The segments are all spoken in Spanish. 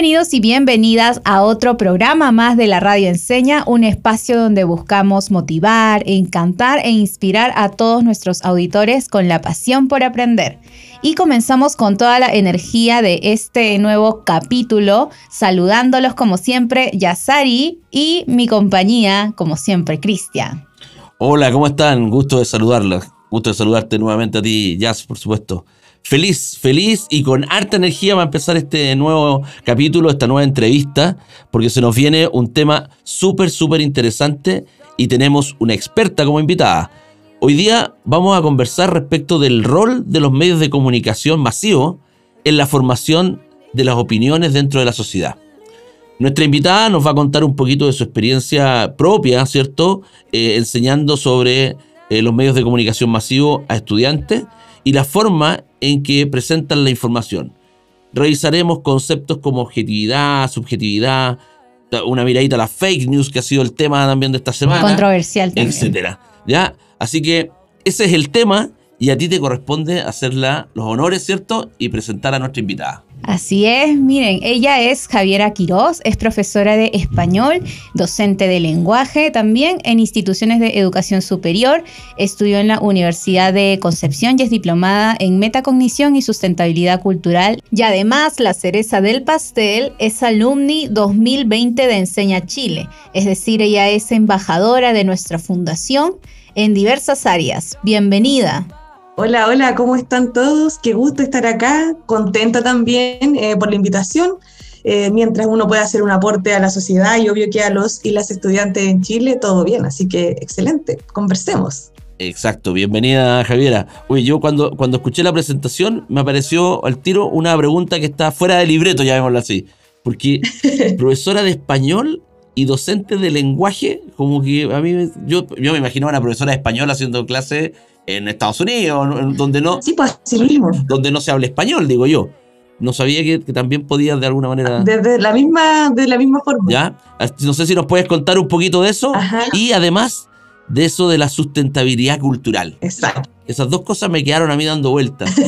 Bienvenidos y bienvenidas a otro programa más de la Radio Enseña, un espacio donde buscamos motivar, encantar e inspirar a todos nuestros auditores con la pasión por aprender. Y comenzamos con toda la energía de este nuevo capítulo, saludándolos como siempre, Yasari y mi compañía, como siempre, Cristian. Hola, ¿cómo están? Gusto de saludarlos. Gusto de saludarte nuevamente a ti, Jazz, por supuesto feliz, feliz y con harta energía va a empezar este nuevo capítulo, esta nueva entrevista, porque se nos viene un tema súper, súper interesante y tenemos una experta como invitada. Hoy día vamos a conversar respecto del rol de los medios de comunicación masivos en la formación de las opiniones dentro de la sociedad. Nuestra invitada nos va a contar un poquito de su experiencia propia, ¿cierto? Eh, enseñando sobre eh, los medios de comunicación masivos a estudiantes y la forma en que presentan la información. Revisaremos conceptos como objetividad, subjetividad, una miradita a la fake news, que ha sido el tema también de esta semana. Controversial también. Etcétera. ¿Ya? Así que ese es el tema y a ti te corresponde hacerla los honores, ¿cierto? Y presentar a nuestra invitada. Así es, miren, ella es Javiera Quirós, es profesora de español, docente de lenguaje también en instituciones de educación superior, estudió en la Universidad de Concepción y es diplomada en metacognición y sustentabilidad cultural y además la cereza del pastel es alumni 2020 de Enseña Chile, es decir, ella es embajadora de nuestra fundación en diversas áreas. Bienvenida. Hola, hola, ¿cómo están todos? Qué gusto estar acá, contenta también eh, por la invitación. Eh, mientras uno puede hacer un aporte a la sociedad y obvio que a los y las estudiantes en Chile, todo bien, así que excelente, conversemos. Exacto, bienvenida Javiera. Oye, yo cuando, cuando escuché la presentación me apareció al tiro una pregunta que está fuera del libreto, llamémoslo así. Porque profesora de español y docente de lenguaje, como que a mí, yo, yo me imaginaba una profesora de español haciendo clase en Estados Unidos, donde no, sí, pues, mismo. donde no se habla español, digo yo. No sabía que, también podías de alguna manera. Desde la misma, de la misma forma. Ya. No sé si nos puedes contar un poquito de eso. Y además de eso de la sustentabilidad cultural. Exacto. Esas dos cosas me quedaron a mí dando vueltas.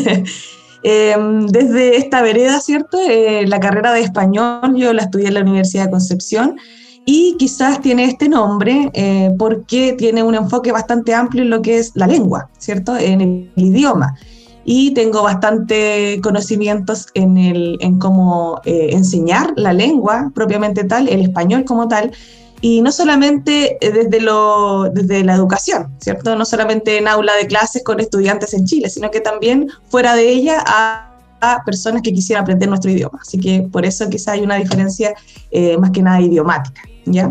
Em, desde esta vereda, ¿cierto? Eh, la carrera de español yo la estudié en la Universidad de Concepción y quizás tiene este nombre eh, porque tiene un enfoque bastante amplio en lo que es la lengua, ¿cierto? En el idioma. Y tengo bastante conocimientos en, el, en cómo eh, enseñar la lengua propiamente tal, el español como tal, y no solamente eh, desde, lo, desde la educación, ¿cierto? No solamente en aula de clases con estudiantes en Chile, sino que también fuera de ella a personas que quisieran aprender nuestro idioma. Así que por eso quizá hay una diferencia más que nada idiomática. ¿Ya?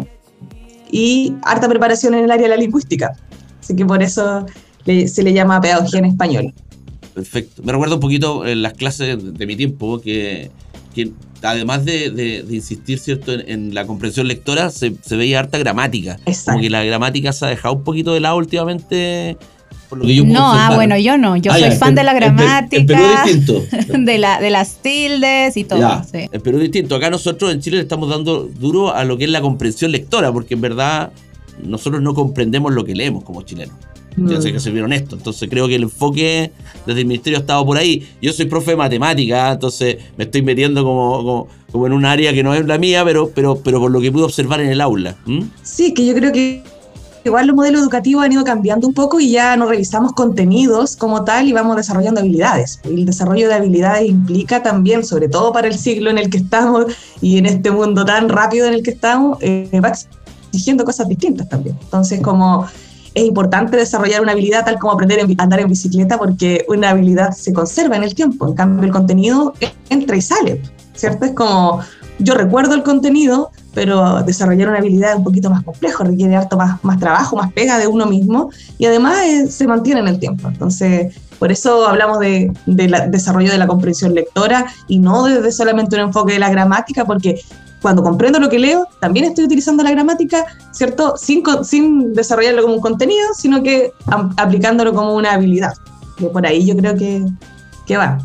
Y harta preparación en el área de la lingüística. Así que por eso se le llama pedagogía en español. Perfecto. Me recuerdo un poquito en las clases de mi tiempo que, que además de, insistir cierto en, la comprensión lectora, se, veía harta gramática. Exacto. Como que la gramática se ha dejado un poquito de lado últimamente no, ah, bueno, yo no. Yo ah, soy fan de la gramática. De, la, de las tildes y todo. Ya, El Perú es distinto. Acá nosotros en Chile le estamos dando duro a lo que es la comprensión lectora, porque en verdad nosotros no comprendemos lo que leemos como chilenos. Yo sé que ser bien honesto. Entonces creo que el enfoque desde el ministerio ha estado por ahí. Yo soy profe de matemática, entonces me estoy metiendo como, como, en un área que no es la mía, pero, pero, pero por lo que pude observar en el aula. Sí, que yo creo que igual los modelos educativos han ido cambiando un poco y ya no revisamos contenidos como tal y vamos desarrollando habilidades. El desarrollo de habilidades implica también, sobre todo para el siglo en el que estamos y en este mundo tan rápido en el que estamos, eh, va exigiendo cosas distintas también. Entonces, como es importante desarrollar una habilidad tal como aprender a andar en bicicleta porque una habilidad se conserva en el tiempo, en cambio el contenido entra y sale, ¿cierto? Es como yo recuerdo el contenido, pero desarrollar una habilidad es un poquito más complejo, requiere harto más, más trabajo, más pega de uno mismo y además eh, se mantiene en el tiempo. Entonces, por eso hablamos de, de desarrollo de la comprensión lectora y no desde solamente un enfoque de la gramática, porque cuando comprendo lo que leo, también estoy utilizando la gramática, ¿cierto? Sin, sin desarrollarlo como un contenido, sino que aplicándolo como una habilidad. Y por ahí yo creo que, que va,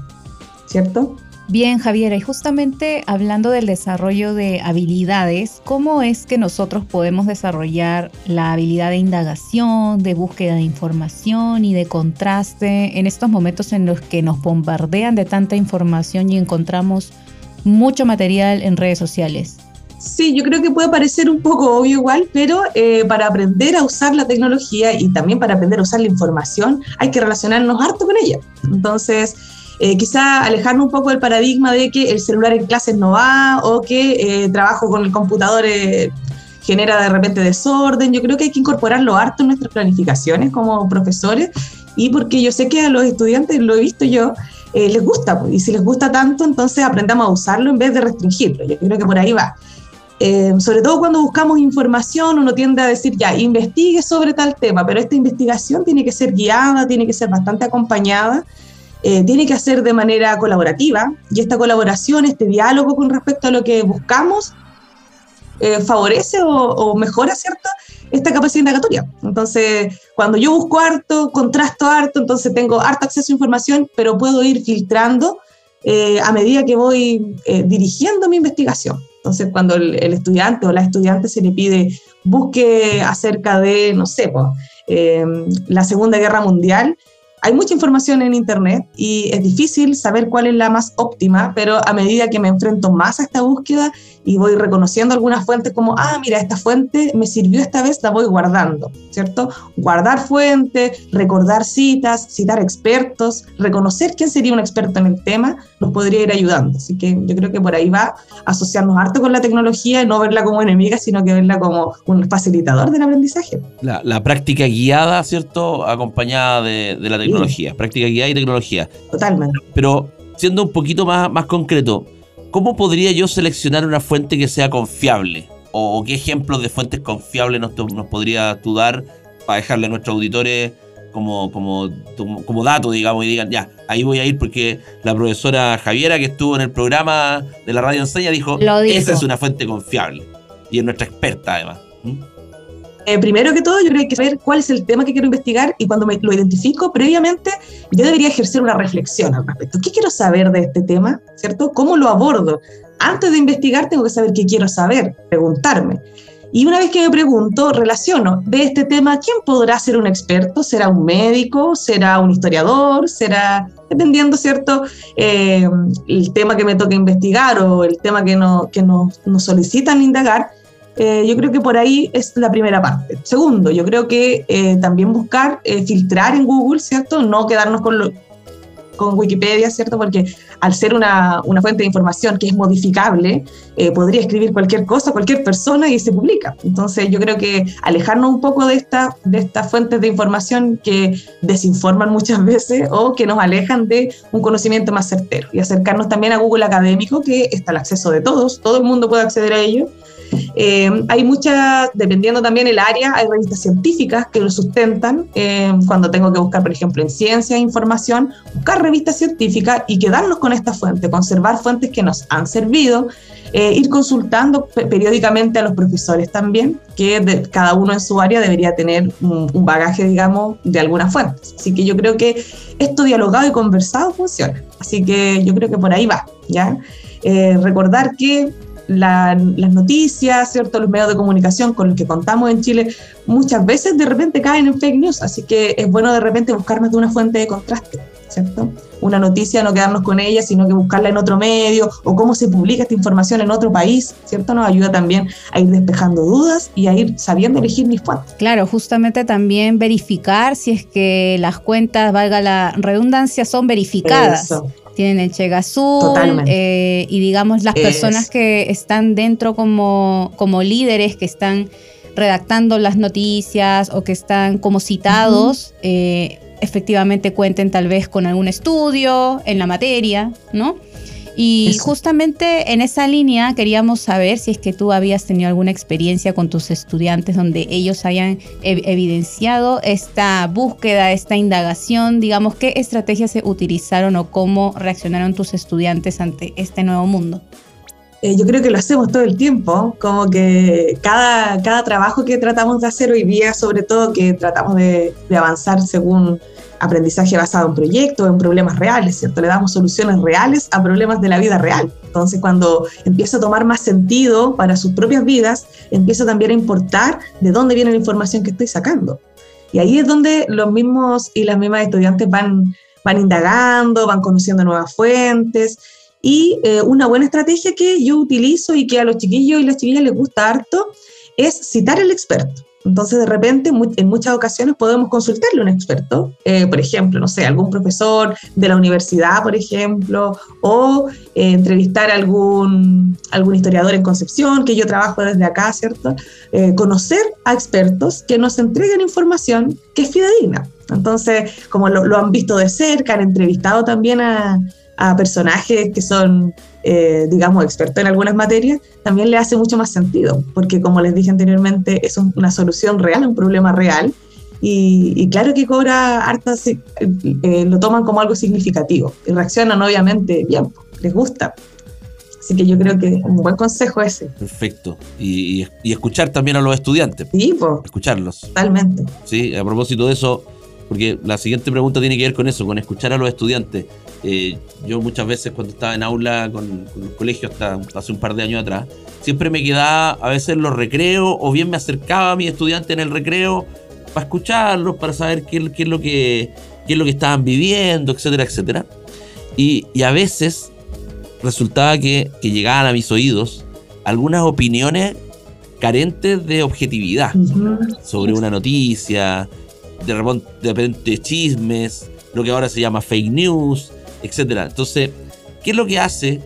¿cierto? Bien, Javiera, y justamente hablando del desarrollo de habilidades, ¿cómo es que nosotros podemos desarrollar la habilidad de indagación, de búsqueda de información y de contraste en estos momentos en los que nos bombardean de tanta información y encontramos mucho material en redes sociales? Sí, yo creo que puede parecer un poco obvio igual, pero eh, para aprender a usar la tecnología y también para aprender a usar la información hay que relacionarnos harto con ella. Entonces, eh, quizá alejarnos un poco del paradigma de que el celular en clases no va o que eh, trabajo con el computador eh, genera de repente desorden. Yo creo que hay que incorporarlo harto en nuestras planificaciones como profesores y porque yo sé que a los estudiantes, lo he visto yo, les gusta pues, y si les gusta tanto, entonces aprendamos a usarlo en vez de restringirlo. Yo creo que por ahí va. sobre todo cuando buscamos información, uno tiende a decir, ya, investigue sobre tal tema, pero esta investigación tiene que ser guiada, tiene que ser bastante acompañada eh, tiene que hacer de manera colaborativa y esta colaboración, este diálogo con respecto a lo que buscamos, eh, favorece o, mejora, ¿cierto? Esta capacidad indagatoria. Entonces, cuando yo busco harto, contrasto harto, entonces tengo harto acceso a información, pero puedo ir filtrando eh, a medida que voy dirigiendo mi investigación. Entonces, cuando el, estudiante o la estudiante se le pide busque acerca de, no sé, la Segunda Guerra Mundial, hay mucha información en Internet y es difícil saber cuál es la más óptima, pero a medida que me enfrento más a esta búsqueda y voy reconociendo algunas fuentes como, ah, mira, esta fuente me sirvió esta vez, la voy guardando, ¿cierto? Guardar fuentes, recordar citas, citar expertos, reconocer quién sería un experto en el tema, nos podría ir ayudando. Así que yo creo que por ahí va asociarnos harto con la tecnología y no verla como enemiga, sino que verla como un facilitador del aprendizaje. La, práctica guiada, ¿cierto? Acompañada de, de la tecnología tecnología, práctica guiada y tecnología. Totalmente. Pero siendo un poquito más, más concreto, ¿cómo podría yo seleccionar una fuente que sea confiable? ¿O, qué ejemplos de fuentes confiables nos, nos podría tú dar para dejarle a nuestros auditores como, como, como dato, digamos, y digan, ya, ahí voy a ir porque la profesora Javiera que estuvo en el programa de la radio enseña dijo, esa es una fuente confiable. Y es nuestra experta además. Eh, primero que todo, yo creo que hay que saber cuál es el tema que quiero investigar y cuando me lo identifico previamente, yo debería ejercer una reflexión al respecto. ¿Qué quiero saber de este tema? ¿Cierto? ¿Cómo lo abordo? Antes de investigar, tengo que saber qué quiero saber, preguntarme. Y una vez que me pregunto, relaciono de este tema, ¿quién podrá ser un experto? ¿Será un médico? ¿Será un historiador? ¿Será, dependiendo, ¿cierto? Eh, el tema que me toca investigar o el tema que, no, que nos, solicitan indagar eh, yo creo que por ahí es la primera parte. Segundo, yo creo que eh, también buscar eh, filtrar en Google, ¿cierto? No quedarnos con, con Wikipedia, ¿cierto? Porque al ser una, una fuente de información que es modificable, podría escribir cualquier cosa, cualquier persona y se publica. Entonces yo creo que alejarnos un poco de, esta, de estas fuentes de información que desinforman muchas veces o que nos alejan de un conocimiento más certero y acercarnos también a Google Académico, que está al acceso de todos, todo el mundo puede acceder a ello eh, hay muchas, dependiendo también el área, hay revistas científicas que lo sustentan. Eh, cuando tengo que buscar, por ejemplo, en ciencia e información, buscar revistas científicas y quedarnos con esta fuente, conservar fuentes que nos han servido, eh, ir consultando periódicamente a los profesores también, que cada uno en su área debería tener un, un, bagaje, digamos, de algunas fuentes. Así que yo creo que esto dialogado y conversado funciona. Así que yo creo que por ahí va, ¿ya? recordar que las noticias, ¿cierto? Los medios de comunicación con los que contamos en Chile muchas veces de repente caen en fake news, así que es bueno de repente buscar más de una fuente de contraste, ¿cierto? Una noticia, no quedarnos con ella, sino que buscarla en otro medio o cómo se publica esta información en otro país, ¿cierto? Nos ayuda también a ir despejando dudas y a ir sabiendo elegir mis fuentes. Claro, justamente también verificar si es que las cuentas, valga la redundancia, son verificadas tienen el Chega Azul eh, y digamos las personas que están dentro como, como líderes, que están redactando las noticias o que están como citados, eh, efectivamente cuenten tal vez con algún estudio en la materia, ¿no? Y justamente en esa línea queríamos saber si es que tú habías tenido alguna experiencia con tus estudiantes donde ellos hayan evidenciado esta búsqueda, esta indagación, digamos, qué estrategias se utilizaron o cómo reaccionaron tus estudiantes ante este nuevo mundo. eh, yo creo que lo hacemos todo el tiempo, como que cada, cada trabajo que tratamos de hacer hoy día, sobre todo que tratamos de, de avanzar según aprendizaje basado en proyectos, en problemas reales, ¿cierto? Le damos soluciones reales a problemas de la vida real. Entonces, cuando empieza a tomar más sentido para sus propias vidas, empieza también a importar de dónde viene la información que estoy sacando. Y ahí es donde los mismos y las mismas estudiantes van, van indagando, van conociendo nuevas fuentes y eh, una buena estrategia que yo utilizo y que a los chiquillos y las chiquillas les gusta harto es citar al experto. Entonces, de repente, en muchas ocasiones podemos consultarle a un experto, eh, por ejemplo, no sé, algún profesor de la universidad, por ejemplo, o eh, entrevistar a algún, algún historiador en Concepción, que yo trabajo desde acá, ¿cierto? conocer a expertos que nos entreguen información que es fidedigna. Entonces, como lo han visto de cerca, han entrevistado también a, a personajes que son, eh, digamos, expertos en algunas materias, también le hace mucho más sentido, porque como les dije anteriormente, es una solución real, un problema real, y, claro que cobra harta, eh, lo toman como algo significativo, y reaccionan obviamente bien, les gusta. Así que yo creo que un buen consejo ese. Perfecto. Y, escuchar también a los estudiantes. Sí, pues. Escucharlos. Totalmente. Sí, a propósito de eso, porque la siguiente pregunta tiene que ver con eso, con escuchar a los estudiantes. Eh, yo muchas veces cuando estaba en aula con, con, el colegio hasta hace un par de años atrás, siempre me quedaba a veces los recreos o bien me acercaba a mis estudiantes en el recreo para escucharlos, para saber qué, es, lo que, es lo que estaban viviendo, etcétera, etcétera. Y, a veces resultaba que, llegaban a mis oídos algunas opiniones carentes de objetividad sobre una noticia, de repente, de repente chismes, lo que ahora se llama fake news, etcétera. Entonces, ¿qué es lo que hace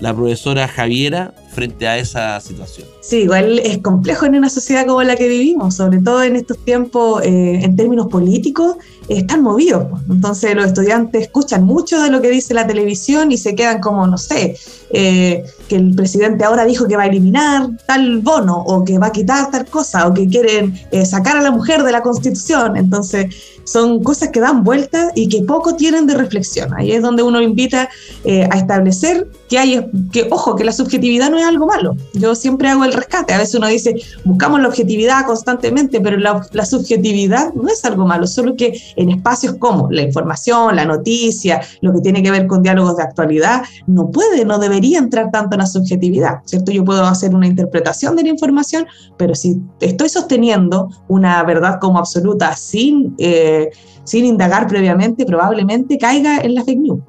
la profesora Javiera frente a esa situación? Sí, igual es complejo en una sociedad como la que vivimos, sobre todo en estos tiempos, eh, en términos políticos, están movidos. Entonces los estudiantes escuchan mucho de lo que dice la televisión y se quedan como, no sé, eh, que el presidente ahora dijo que va a eliminar tal bono o que va a quitar tal cosa o que quieren eh, sacar a la mujer de la constitución. Entonces son cosas que dan vueltas y que poco tienen de reflexión. Ahí es donde uno invita eh, a establecer que hay, que ojo, que la subjetividad no es algo malo. Yo siempre hago el rescate. A veces uno dice, buscamos la objetividad constantemente, pero la, la subjetividad no es algo malo, solo que en espacios como la información, la noticia, lo que tiene que ver con diálogos de actualidad, no puede, no debería entrar tanto en la subjetividad, ¿cierto? Yo puedo hacer una interpretación de la información, pero si estoy sosteniendo una verdad como absoluta sin, eh, sin indagar previamente, probablemente caiga en la fake news,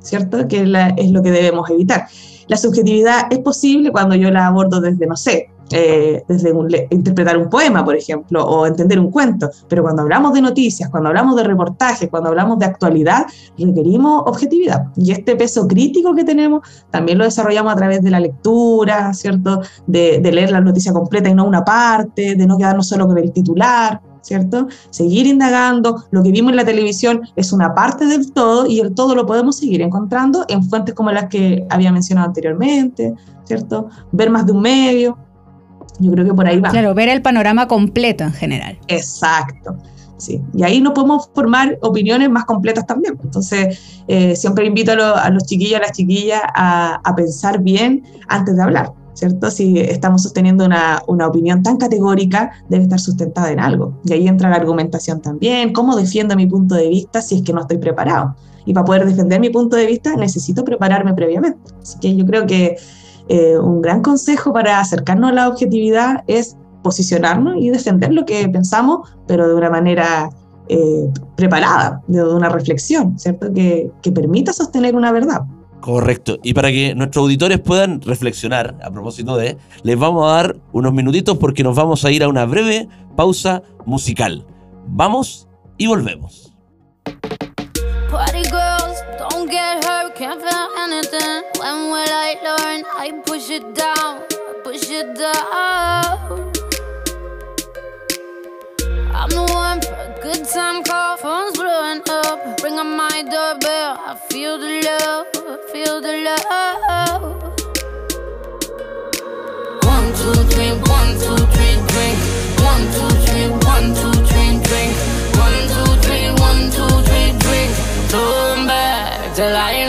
¿cierto? Que es lo que debemos evitar. La subjetividad es posible cuando yo la abordo desde, no sé, eh, desde interpretar un poema, por ejemplo, o entender un cuento. Pero cuando hablamos de noticias, cuando hablamos de reportajes, cuando hablamos de actualidad, requerimos objetividad. Y este peso crítico que tenemos también lo desarrollamos a través de la lectura, ¿cierto? De, de leer la noticia completa y no una parte, de no quedarnos solo con el titular. ¿Cierto? Seguir indagando, lo que vimos en la televisión es una parte del todo y el todo lo podemos seguir encontrando en fuentes como las que había mencionado anteriormente, ¿cierto? Ver más de un medio, yo creo que por ahí va. Claro, ver el panorama completo en general. Exacto. Sí, y ahí nos podemos formar opiniones más completas también. Entonces, eh, siempre invito a, los chiquillos a las chiquillas a, pensar bien antes de hablar, ¿cierto? Si estamos sosteniendo una, una, opinión tan categórica, debe estar sustentada en algo. Y ahí entra la argumentación también, cómo defiendo mi punto de vista si es que no estoy preparado. Y para poder defender mi punto de vista necesito prepararme previamente. Así que yo creo que eh, un gran consejo para acercarnos a la objetividad es posicionarnos y defender lo que pensamos, pero de una manera eh, preparada, de una reflexión, ¿cierto? Que, que permita sostener una verdad. Correcto. Y para que nuestros auditores puedan reflexionar a propósito de, les vamos a dar unos minutitos porque nos vamos a ir a una breve pausa musical. Vamos y volvemos. Good time call. Phone's blowing up. Ring on my doorbell. I feel the love, I feel the love. One, two, three, one, two, three, drink. One, two, three, one, two, three, drink. One, two, three, one, two, three, drink. Turn back till I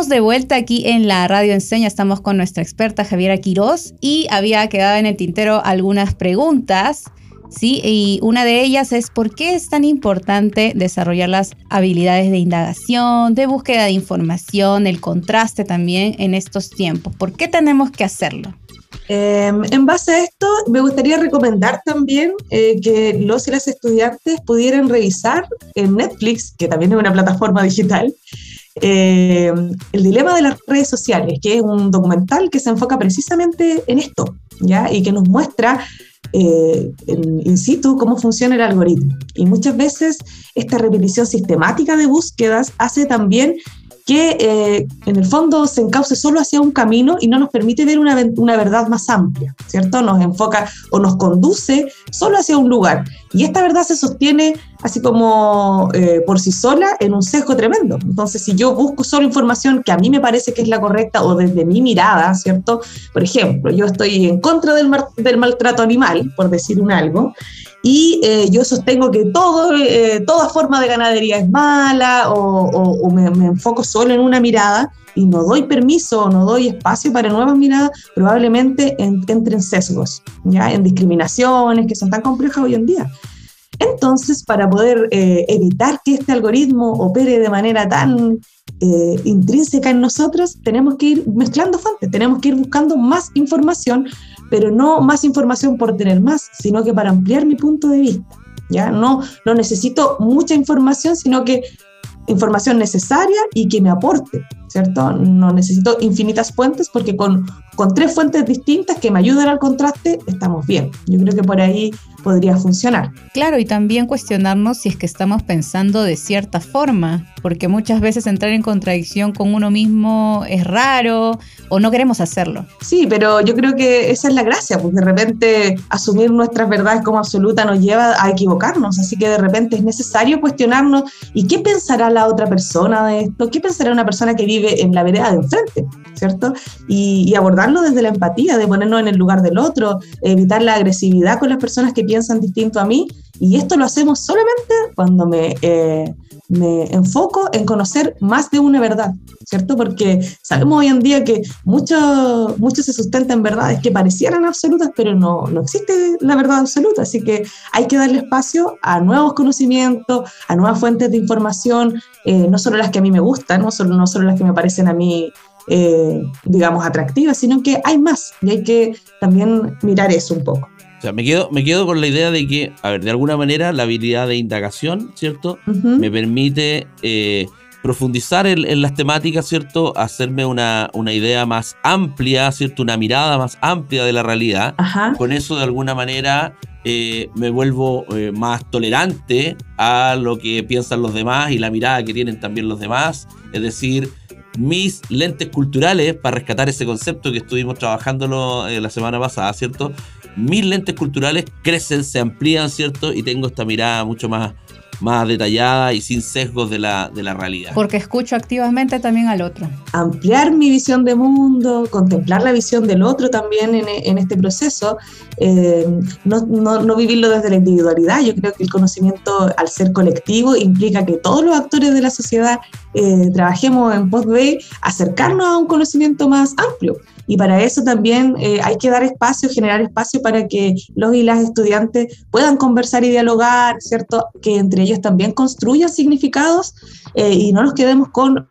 estamos de vuelta aquí en la Radio Enseña, estamos con nuestra experta Javiera Quirós y había quedado en el tintero algunas preguntas. Sí, y una de ellas es por qué es tan importante desarrollar las habilidades de indagación, de búsqueda de información, el contraste también en estos tiempos. ¿Por qué tenemos que hacerlo? Em, en base a esto, me gustaría recomendar también eh, que los y las estudiantes pudieran revisar en Netflix, que también es una plataforma digital, em, El dilema de las redes sociales, que es un documental que se enfoca precisamente en esto, ¿ya? Y que nos muestra eh, in situ cómo funciona el algoritmo. Y muchas veces esta repetición sistemática de búsquedas hace también que eh, en el fondo se encauce solo hacia un camino y no nos permite ver una, una, verdad más amplia, ¿cierto? Nos enfoca o nos conduce solo hacia un lugar. Y esta verdad se sostiene así como eh, por sí sola en un sesgo tremendo. Entonces, si yo busco solo información que a mí me parece que es la correcta o desde mi mirada, ¿cierto? Por ejemplo, yo estoy en contra del, del maltrato animal, por decir un algo, y eh, yo sostengo que todo, eh, toda forma de ganadería es mala o, me, enfoco solo en una mirada y no doy permiso o no doy espacio para nuevas miradas, probablemente entren sesgos, ¿ya? en discriminaciones que son tan complejas hoy en día. Entonces, para poder eh, evitar que este algoritmo opere de manera tan intrínseca en nosotros, tenemos que ir mezclando fuentes, tenemos que ir buscando más información pero no más información por tener más, sino que para ampliar mi punto de vista. ¿ya? No, no necesito mucha información, sino que información necesaria y que me aporte, ¿cierto? No necesito infinitas fuentes porque con, con tres fuentes distintas que me ayuden al contraste estamos bien. Yo creo que por ahí podría funcionar. Claro, y también cuestionarnos si es que estamos pensando de cierta forma, porque muchas veces entrar en contradicción con uno mismo es raro o no queremos hacerlo. Sí, pero yo creo que esa es la gracia, porque de repente asumir nuestras verdades como absoluta nos lleva a equivocarnos, así que de repente es necesario cuestionarnos y qué pensará la otra persona de esto, qué pensará una persona que vive en la vereda de enfrente, ¿cierto? Y, y abordarlo desde la empatía, de ponernos en el lugar del otro, evitar la agresividad con las personas que piensan distinto a mí. Y esto lo hacemos solamente cuando me, eh, me enfoco en conocer más de una verdad, ¿cierto? Porque sabemos hoy en día que mucho, mucho se sustenta en verdades que parecieran absolutas, pero no, no existe la verdad absoluta. Así que hay que darle espacio a nuevos conocimientos, a nuevas fuentes de información, eh, no solo las que a mí me gustan, no solo, no solo las que me parecen a mí eh, digamos, atractivas, sino que hay más y hay que también mirar eso un poco. O sea, me quedo, me quedo con la idea de que, a ver, de alguna manera la habilidad de indagación, ¿cierto? Me permite eh, profundizar en, las temáticas, ¿cierto? Hacerme una, una, idea más amplia, ¿cierto? Una mirada más amplia de la realidad. Con eso, de alguna manera, eh, me vuelvo eh, más tolerante a lo que piensan los demás y la mirada que tienen también los demás. Es decir, mis lentes culturales, para rescatar ese concepto que estuvimos trabajándolo eh, la semana pasada, ¿cierto? Mis lentes culturales crecen, se amplían, ¿cierto? Y tengo esta mirada mucho más más detallada y sin sesgos de la, de la realidad. Porque escucho activamente también al otro. Ampliar mi visión de mundo, contemplar la visión del otro también en, en este proceso, eh, no, no, no, vivirlo desde la individualidad. Yo creo que el conocimiento, al ser colectivo, implica que todos los actores de la sociedad eh, trabajemos en post acercarnos a un conocimiento más amplio. Y para eso también eh, hay que dar espacio, generar espacio para que los y las estudiantes puedan conversar y dialogar, ¿cierto? Que entre ellos también construyan significados eh, y no nos quedemos con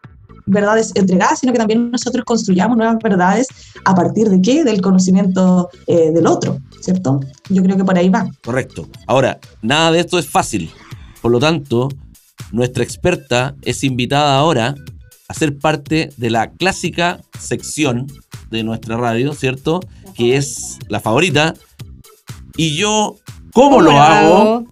verdades entregadas, sino que también nosotros construyamos nuevas verdades a partir de qué? Del conocimiento eh, del otro, ¿cierto? Yo creo que por ahí va. Correcto. Ahora, nada de esto es fácil. Por lo tanto, nuestra experta es invitada ahora a ser parte de la clásica sección de nuestra radio, ¿cierto? Que es la favorita. Y yo, ¿cómo, lo hago?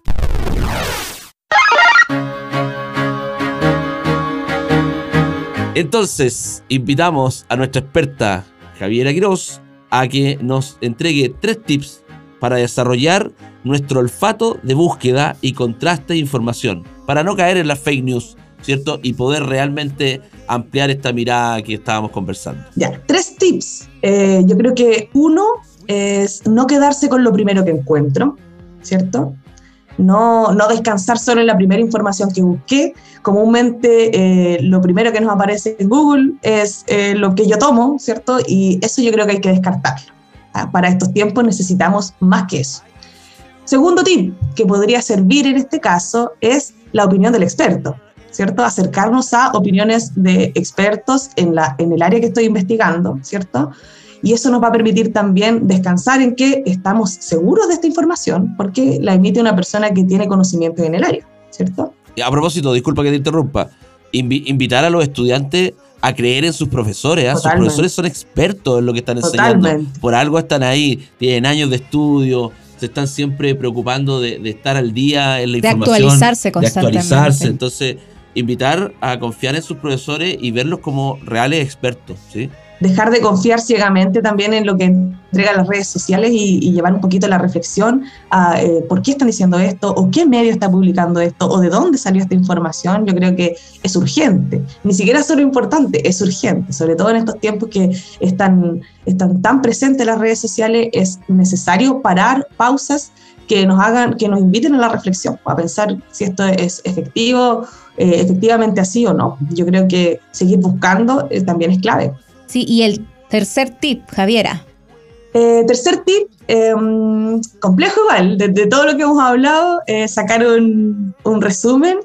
Entonces, invitamos a nuestra experta Javiera Quiroz a que nos entregue tres tips para desarrollar nuestro olfato de búsqueda y contraste de información, para no caer en las fake news, ¿cierto? Y poder realmente ampliar esta mirada que estábamos conversando. Ya, tres tips. Eh, yo creo que uno es no quedarse con lo primero que encuentro, ¿cierto? No, no descansar solo en la primera información que busqué. Comúnmente eh, lo primero que nos aparece en Google es eh, lo que yo tomo, ¿cierto? Y eso yo creo que hay que descartarlo. Ah, para estos tiempos necesitamos más que eso. Segundo tip que podría servir en este caso es la opinión del experto. ¿cierto? Acercarnos a opiniones de expertos en, la, en el área que estoy investigando, ¿cierto? Y eso nos va a permitir también descansar en que estamos seguros de esta información porque la emite una persona que tiene conocimiento en el área, ¿cierto? A propósito, disculpa que te interrumpa, invitar a los estudiantes a creer en sus profesores. ¿eh? Sus profesores son expertos en lo que están enseñando. Por algo están ahí, tienen años de estudio, se están siempre preocupando de, estar al día en la de información. Actualizarse constantemente. De actualizarse. Entonces, invitar a confiar en sus profesores y verlos como reales expertos, ¿sí? Dejar de confiar ciegamente también en lo que entregan las redes sociales y, llevar un poquito la reflexión a eh, por qué están diciendo esto, o qué medio está publicando esto, o de dónde salió esta información. Yo creo que es urgente. Ni siquiera solo importante, es urgente. Sobre todo en estos tiempos que están, están tan presentes las redes sociales, es necesario parar, pausas que nos hagan, que nos inviten a la reflexión, a pensar si esto es efectivo, eh, efectivamente así o no. Yo creo que seguir buscando eh, también es clave. Sí, y el tercer tip, Javiera. Eh, tercer tip, em, complejo igual, de, todo lo que hemos hablado, sacar un, un resumen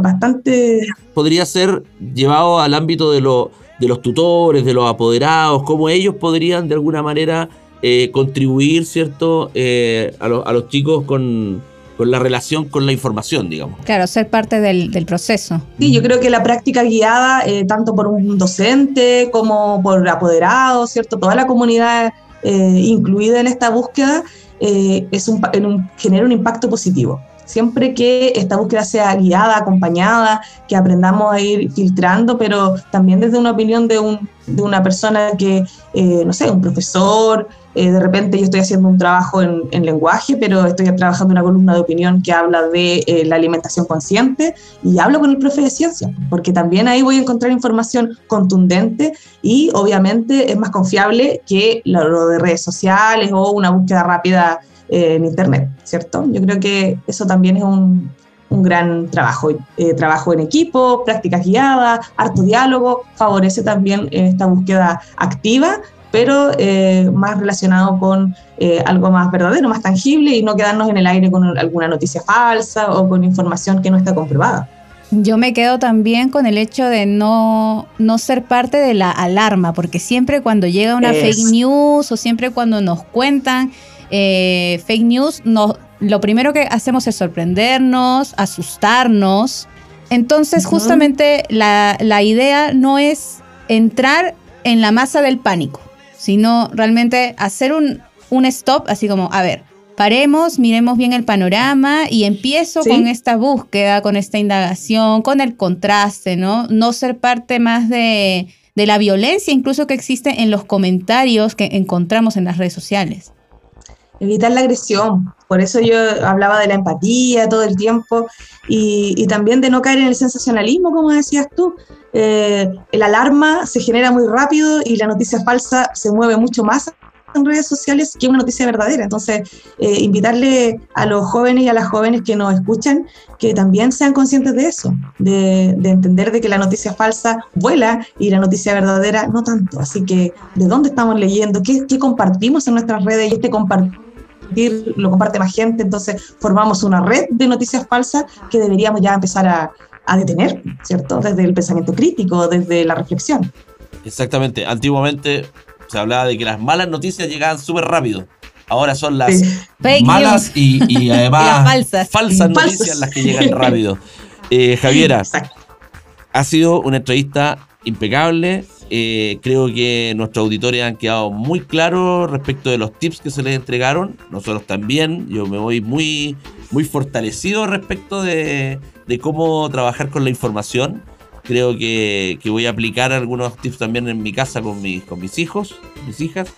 bastante... Podría ser llevado al ámbito de, de los tutores, de los apoderados, cómo ellos podrían de alguna manera eh, contribuir, ¿cierto?, eh, a, a, los chicos con, con, la relación con la información, digamos. Claro, ser parte del, del proceso. Sí, yo creo que la práctica guiada, eh, tanto por un docente como por apoderados, ¿cierto?, toda la comunidad incluida en esta búsqueda, es un, en un, genera un impacto positivo siempre que esta búsqueda sea guiada, acompañada, que aprendamos a ir filtrando, pero también desde una opinión de, un, de una persona que, no sé, un profesor, eh, de repente yo estoy haciendo un trabajo en, lenguaje, pero estoy trabajando una columna de opinión que habla de eh, la alimentación consciente y hablo con el profe de ciencia, porque también ahí voy a encontrar información contundente y obviamente es más confiable que lo, de redes sociales o una búsqueda rápida eh, en Internet, ¿cierto? Yo creo que eso también es un, un gran trabajo, trabajo en equipo, prácticas guiadas, harto diálogo, favorece también esta búsqueda activa pero eh, más relacionado con eh, algo más verdadero, más tangible y no quedarnos en el aire con alguna noticia falsa o con información que no está comprobada. Yo me quedo también con el hecho de no, no ser parte de la alarma, porque siempre cuando llega una fake news o siempre cuando nos cuentan eh, fake news, lo primero que hacemos es sorprendernos, asustarnos, Entonces, justamente la, la idea no es entrar en la masa del pánico, sino realmente hacer un, un stop, así como, a ver, paremos, miremos bien el panorama y empiezo Sí. con esta búsqueda, con esta indagación, con el contraste, ¿no? No ser parte más de, de la violencia incluso que existe en los comentarios que encontramos en las redes sociales. Evitar la agresión. Por eso yo hablaba de la empatía todo el tiempo y, y también de no caer en el sensacionalismo, como decías tú. Eh, el alarma se genera muy rápido y la noticia falsa se mueve mucho más en redes sociales que una noticia verdadera. Entonces, eh, invitarle a los jóvenes y a las jóvenes que nos escuchan que también sean conscientes de eso, de, de entender de que la noticia falsa vuela y la noticia verdadera no tanto. Así que, ¿de dónde estamos leyendo? ¿Qué, qué compartimos en nuestras redes? Y este compartir lo comparte más gente, entonces formamos una red de noticias falsas que deberíamos ya empezar a, a detener, ¿cierto? Desde el pensamiento crítico, desde la reflexión. Exactamente. Antiguamente se hablaba de que las malas noticias llegaban súper rápido. Ahora son las Sí. Malas y, y además Y las falsas. falsas Falsas. noticias las que llegan rápido. Eh, Javiera, Exacto. ha sido una entrevista impecable. Eh, creo que nuestros auditores han quedado muy claros respecto de los tips que se les entregaron. Nosotros también. Yo me voy muy, muy fortalecido respecto de, cómo trabajar con la información. Creo que, voy a aplicar algunos tips también en mi casa con mis, con mis hijos, mis hijas.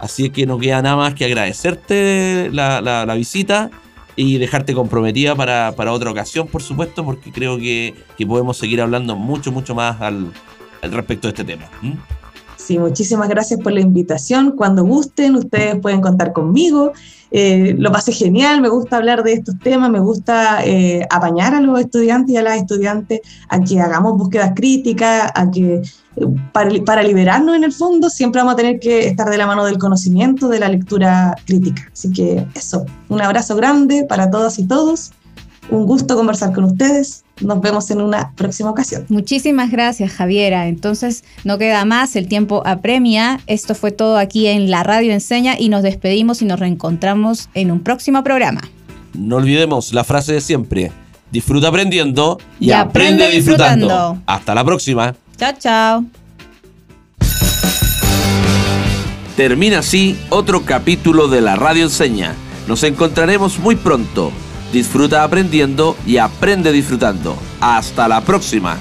Así que no queda nada más que agradecerte la, visita y dejarte comprometida para, para otra ocasión, por supuesto, porque creo que, que podemos seguir hablando mucho, mucho más al respecto de este tema. ¿Mm? Sí, muchísimas gracias por la invitación. Cuando gusten, ustedes pueden contar conmigo. Eh, lo pasé genial, me gusta hablar de estos temas, me gusta eh, apañar a los estudiantes y a las estudiantes a que hagamos búsquedas críticas, a que eh, para, para liberarnos en el fondo siempre vamos a tener que estar de la mano del conocimiento, de la lectura crítica. Así que eso, un abrazo grande para todas y todos. Un gusto conversar con ustedes. Nos vemos en una próxima ocasión. Muchísimas gracias, Javiera. Entonces, no queda más, el tiempo apremia. Esto fue todo aquí en La Radio Enseña y nos despedimos y nos reencontramos en un próximo programa. No olvidemos la frase de siempre. Disfruta aprendiendo y, Y aprende, aprende disfrutando. disfrutando. Hasta la próxima. Chao, chao. Termina así otro capítulo de la Radio Enseña. Nos encontraremos muy pronto. Disfruta aprendiendo y aprende disfrutando. Hasta la próxima.